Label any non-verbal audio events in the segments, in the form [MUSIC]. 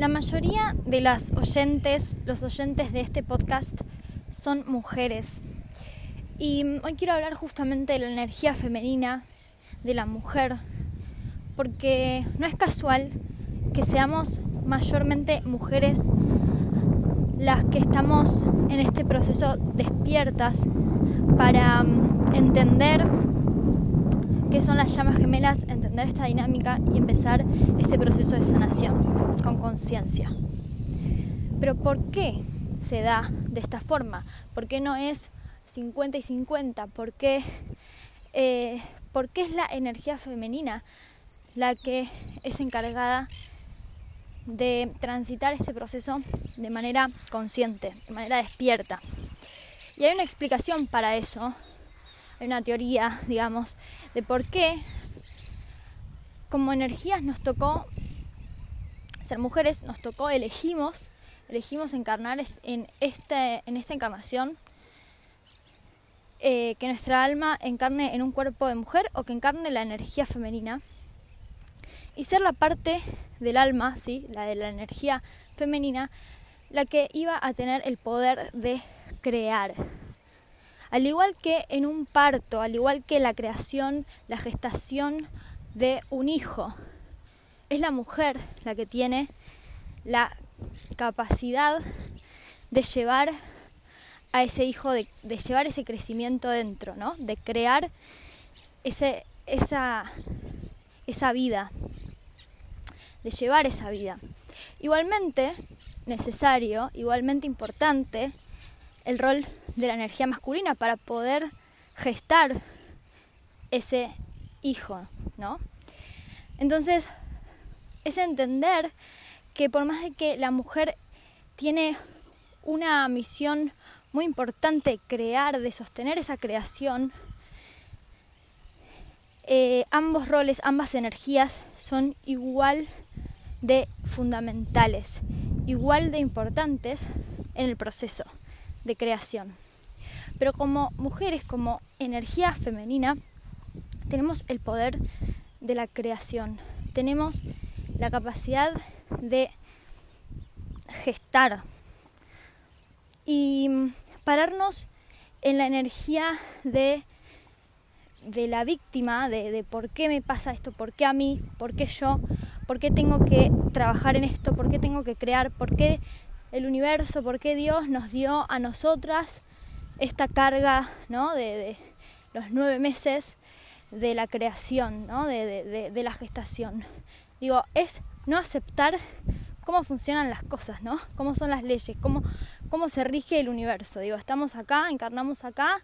La mayoría de las oyentes, los oyentes de este podcast son mujeres. Y hoy quiero hablar justamente de la energía femenina de la mujer, porque no es casual que seamos mayormente mujeres las que estamos en este proceso despiertas para mm, entender qué son las llamas gemelas, entender esta dinámica y empezar este proceso de sanación con conciencia. Pero ¿por qué se da de esta forma? ¿Por qué no es 50 y 50? ¿Por qué, eh, ¿Por qué es la energía femenina la que es encargada de transitar este proceso de manera consciente, de manera despierta? Y hay una explicación para eso, hay una teoría, [LAUGHS] digamos, de por qué como energías nos tocó ser mujeres, nos tocó, elegimos, elegimos encarnar en, este, en esta encarnación, eh, que nuestra alma encarne en un cuerpo de mujer o que encarne la energía femenina y ser la parte del alma, ¿sí? la de la energía femenina, la que iba a tener el poder de crear, al igual que en un parto, al igual que la creación, la gestación de un hijo, es la mujer la que tiene la capacidad de llevar a ese hijo, de, llevar ese crecimiento dentro, ¿no? De crear ese, esa, esa vida, de llevar esa vida. Igualmente necesario, igualmente importante, el rol de la energía masculina para poder gestar ese hijo, ¿no? Entonces, es entender que por más de que la mujer tiene una misión muy importante, crear, de sostener esa creación, eh, ambos roles, ambas energías son igual de fundamentales, igual de importantes en el proceso de creación. Pero como mujeres, como energía femenina, tenemos el poder de la creación, tenemos la capacidad de gestar y pararnos en la energía de, de la víctima, de, de por qué me pasa esto, por qué a mí, por qué yo, por qué tengo que trabajar en esto, por qué tengo que crear, por qué el universo, por qué Dios nos dio a nosotras esta carga ¿no? de, los nueve meses de la creación, ¿no? de, la gestación. Digo, es no aceptar cómo funcionan las cosas, ¿no? Cómo son las leyes, cómo, cómo se rige el universo. Digo, estamos acá, encarnamos acá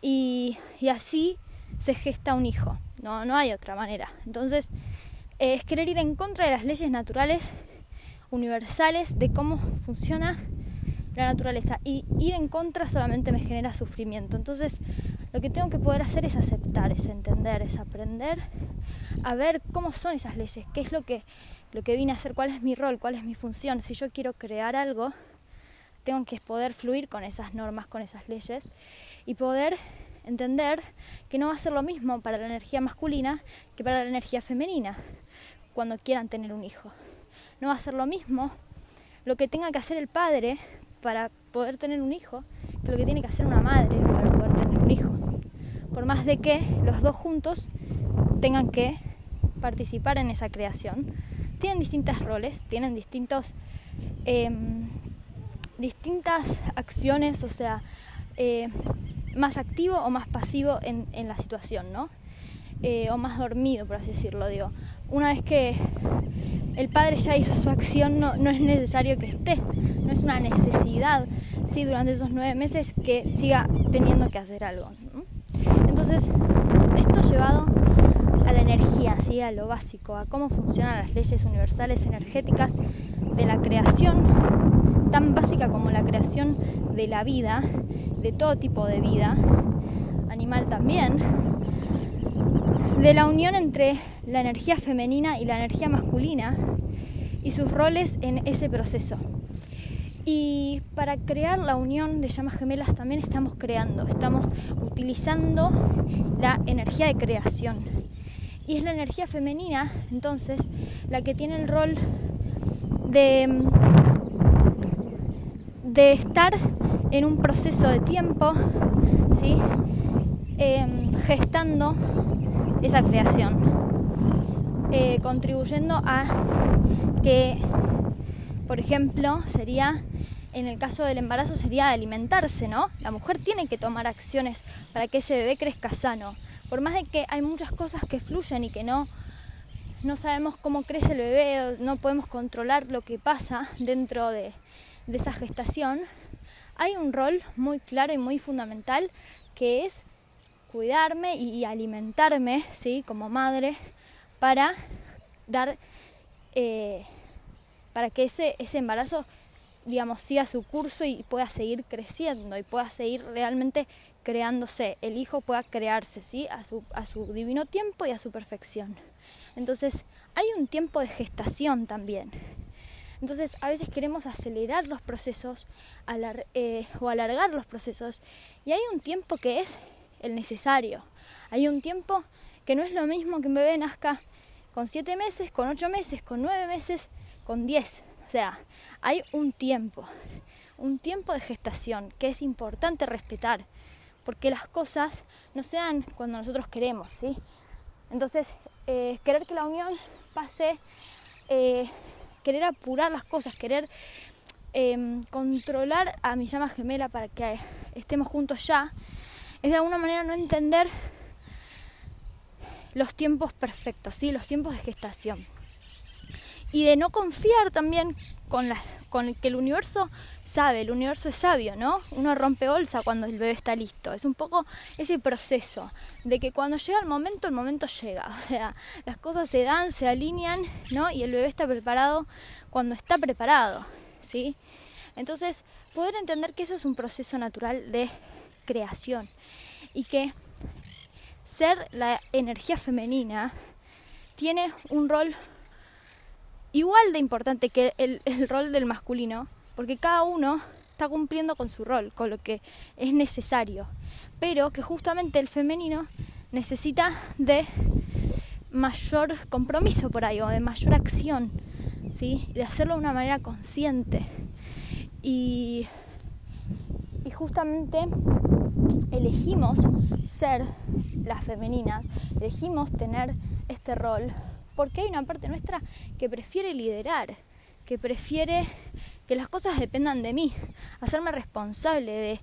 y, así se gesta un hijo. No, no hay otra manera. Entonces, es querer ir en contra de las leyes naturales universales de cómo funciona la naturaleza y ir en contra solamente me genera sufrimiento. Entonces, lo que tengo que poder hacer es aceptar, es entender, es aprender a ver cómo son esas leyes, qué es lo que lo que vine a hacer, cuál es mi rol, cuál es mi función. Si yo quiero crear algo, tengo que poder fluir con esas normas, con esas leyes y poder entender que no va a ser lo mismo para la energía masculina que para la energía femenina cuando quieran tener un hijo no va a ser lo mismo lo que tenga que hacer el padre para poder tener un hijo que lo que tiene que hacer una madre para poder tener un hijo. Por más de que los dos juntos tengan que participar en esa creación, tienen distintos roles, tienen distintos, em, distintas acciones, o sea, eh, más activo o más pasivo en, la situación, ¿no? Eh, o más dormido, por así decirlo, digo. Una vez que el padre ya hizo su acción, no, es necesario que esté, no es una necesidad, sí, durante esos nueve meses que siga teniendo que hacer algo. Entonces, esto llevado a la energía, a lo básico, a cómo funcionan las leyes universales energéticas de la creación, tan básica como la creación de la vida, de todo tipo de vida, animal también, de la unión entre la energía femenina y la energía masculina y sus roles en ese proceso. Y para crear la unión de llamas gemelas también estamos creando, estamos utilizando la energía de creación. Y es la energía femenina, entonces, la que tiene el rol de, de estar en un proceso de tiempo, ¿sí? Em, gestando esa creación, eh, contribuyendo a que, por ejemplo, sería, en el caso del embarazo, sería alimentarse, ¿no? La mujer tiene que tomar acciones para que ese bebé crezca sano. Por más de que hay muchas cosas que fluyen y que no, no sabemos cómo crece el bebé, no podemos controlar lo que pasa dentro de, de esa gestación, hay un rol muy claro y muy fundamental que es cuidarme y alimentarme, ¿sí? Como madre, para dar, eh, para que ese, ese embarazo, digamos, siga su curso y pueda seguir creciendo y pueda seguir realmente creándose, el hijo pueda crearse, ¿sí? A su, a su divino tiempo y a su perfección. Entonces, hay un tiempo de gestación también. Entonces, a veces queremos acelerar los procesos eh, o alargar los procesos y hay un tiempo que es el necesario. Hay un tiempo que no es lo mismo que un bebé nazca con siete meses, con ocho meses, con nueve meses, con diez. O sea, hay un tiempo, un tiempo de gestación que es importante respetar, porque las cosas no se dan cuando nosotros queremos, ¿sí? Entonces, eh, querer que la unión pase, eh, querer apurar las cosas, querer em, controlar a mi llama gemela para que estemos juntos ya, es de alguna manera no entender los tiempos perfectos, ¿sí? los tiempos de gestación. Y de no confiar también con, que el universo sabe, el universo es sabio, ¿no? Uno rompe bolsa cuando el bebé está listo. Es un poco ese proceso de que cuando llega el momento, el momento llega. [LAUGHS] O sea, las cosas se dan, se alinean, ¿no? Y el bebé está preparado cuando está preparado, ¿sí? Entonces, poder entender que eso es un proceso natural de creación y que ser la energía femenina tiene un rol igual de importante que el, rol del masculino, porque cada uno está cumpliendo con su rol, con lo que es necesario, pero que justamente el femenino necesita de mayor compromiso por ahí o de mayor acción, ¿sí? de hacerlo de una manera consciente. Y y justamente elegimos ser las femeninas, elegimos tener este rol, porque hay una parte nuestra que prefiere liderar, que prefiere que las cosas dependan de mí, hacerme responsable de,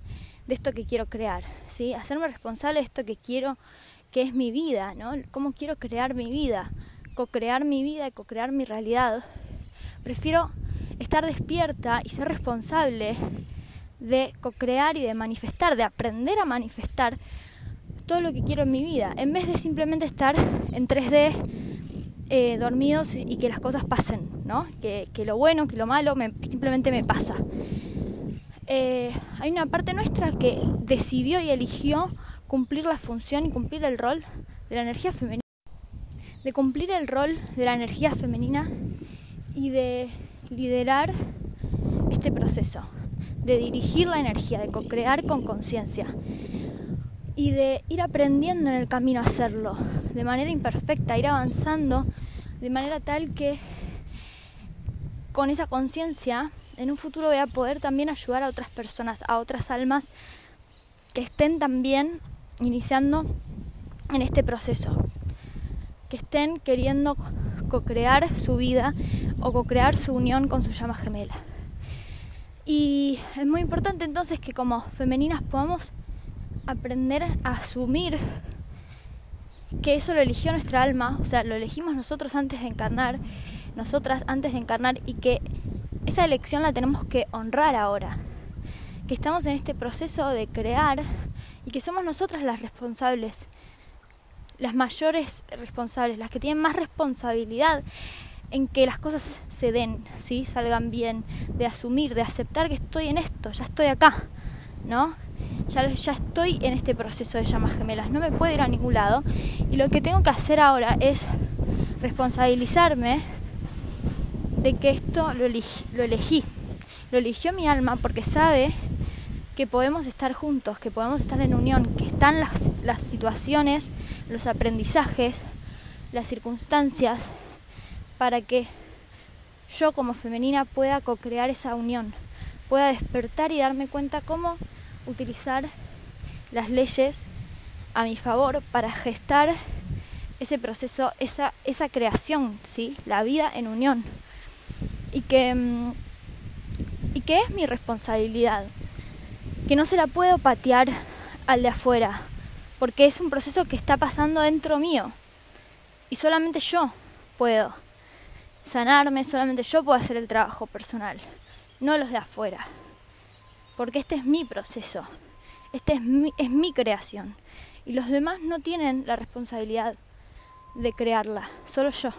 esto que quiero crear, ¿sí? hacerme responsable de esto que quiero, que es mi vida, ¿no? cómo quiero crear mi vida, co-crear mi vida y co-crear mi realidad. Prefiero estar despierta y ser responsable de co-crear y de manifestar, de aprender a manifestar todo lo que quiero en mi vida, en vez de simplemente estar en 3D eh, dormidos y que las cosas pasen, ¿no? que, lo bueno, que lo malo simplemente me pasa. Eh, hay una parte nuestra que decidió y eligió cumplir la función y cumplir el rol de la energía femenina, de cumplir el rol de la energía femenina y de liderar este proceso de dirigir la energía, de co-crear con conciencia y de ir aprendiendo en el camino a hacerlo de manera imperfecta, ir avanzando de manera tal que con esa conciencia en un futuro voy a poder también ayudar a otras personas, a otras almas que estén también iniciando en este proceso, que estén queriendo co-crear su vida o co-crear su unión con su llama gemela. Y es muy importante entonces que como femeninas podamos aprender a asumir que eso lo eligió nuestra alma, o sea, lo elegimos nosotros antes de encarnar, nosotras antes de encarnar y que esa elección la tenemos que honrar ahora, que estamos en este proceso de crear y que somos nosotras las responsables, las mayores responsables, las que tienen más responsabilidad en que las cosas se den, ¿sí? salgan bien, de asumir, de aceptar que estoy en esto, ya estoy acá, ¿no? Ya, ya estoy en este proceso de llamas gemelas, no me puedo ir a ningún lado. Y lo que tengo que hacer ahora es responsabilizarme de que esto lo, lo elegí. Lo eligió mi alma porque sabe que podemos estar juntos, que podemos estar en unión, que están las, las situaciones, los aprendizajes, las circunstancias para que yo como femenina pueda co-crear esa unión, pueda despertar y darme cuenta cómo utilizar las leyes a mi favor para gestar ese proceso, esa, esa creación, ¿sí? la vida en unión. Y que, mm, y que es mi responsabilidad, que no se la puedo patear al de afuera, porque es un proceso que está pasando dentro mío. Y solamente yo puedo sanarme, solamente yo puedo hacer el trabajo personal, no los de afuera. Porque este es mi proceso, este es mi, es mi creación. Y los demás no tienen la responsabilidad de crearla, solo yo.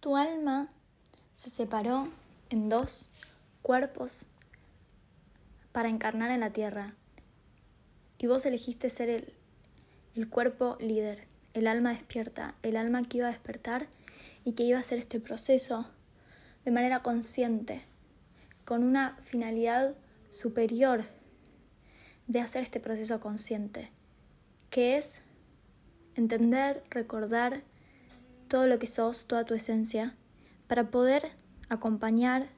Tu alma se separó en dos cuerpos para encarnar en la tierra. Y vos elegiste ser el, el cuerpo líder, el alma despierta, el alma que iba a despertar y que iba a hacer este proceso de manera consciente, con una finalidad superior de hacer este proceso consciente, que es entender, recordar todo lo que sos, toda tu esencia, para poder acompañar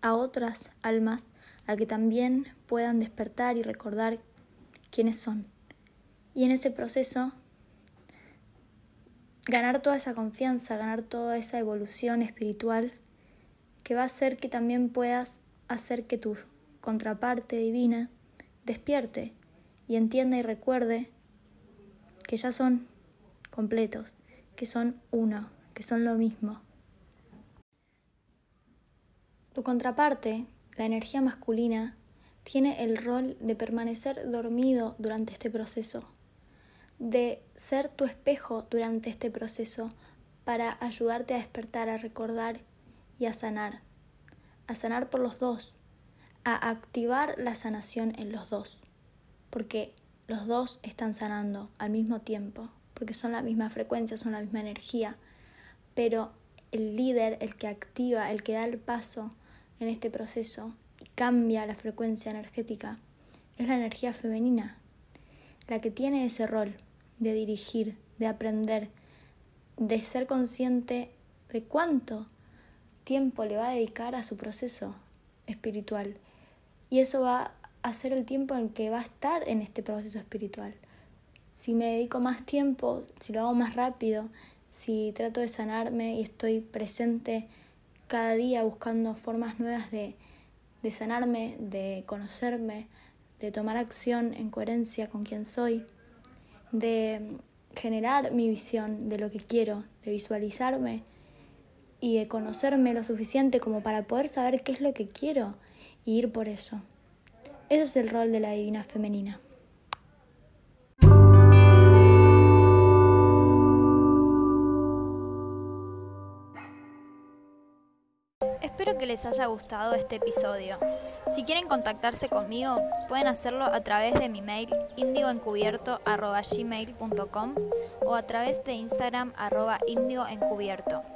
a otras almas a que también puedan despertar y recordar quiénes son. Y en ese proceso, ganar toda esa confianza, ganar toda esa evolución espiritual que va a hacer que también puedas hacer que tu contraparte divina despierte y entienda y recuerde que ya son completos, que son uno, que son lo mismo. Tu contraparte, la energía masculina, tiene el rol de permanecer dormido durante este proceso, de ser tu espejo durante este proceso para ayudarte a despertar, a recordar y a sanar, a sanar por los dos, a activar la sanación en los dos, porque los dos están sanando al mismo tiempo, porque son la misma frecuencia, son la misma energía, pero el líder, el que activa, el que da el paso en este proceso y cambia la frecuencia energética, es la energía femenina, la que tiene ese rol de dirigir, de aprender, de ser consciente de cuánto tiempo le va a dedicar a su proceso espiritual. Y eso va hacer el tiempo en que va a estar en este proceso espiritual. Si me dedico más tiempo, si lo hago más rápido, si trato de sanarme y estoy presente cada día buscando formas nuevas de, de sanarme, de conocerme, de tomar acción en coherencia con quien soy, de generar mi visión de lo que quiero, de visualizarme y de conocerme lo suficiente como para poder saber qué es lo que quiero y ir por eso. Ese es el rol de la divina femenina. Espero que les haya gustado este episodio. Si quieren contactarse conmigo, pueden hacerlo a través de mi mail indioencubierto.gmail.com o a través de Instagram arroba indioencubierto.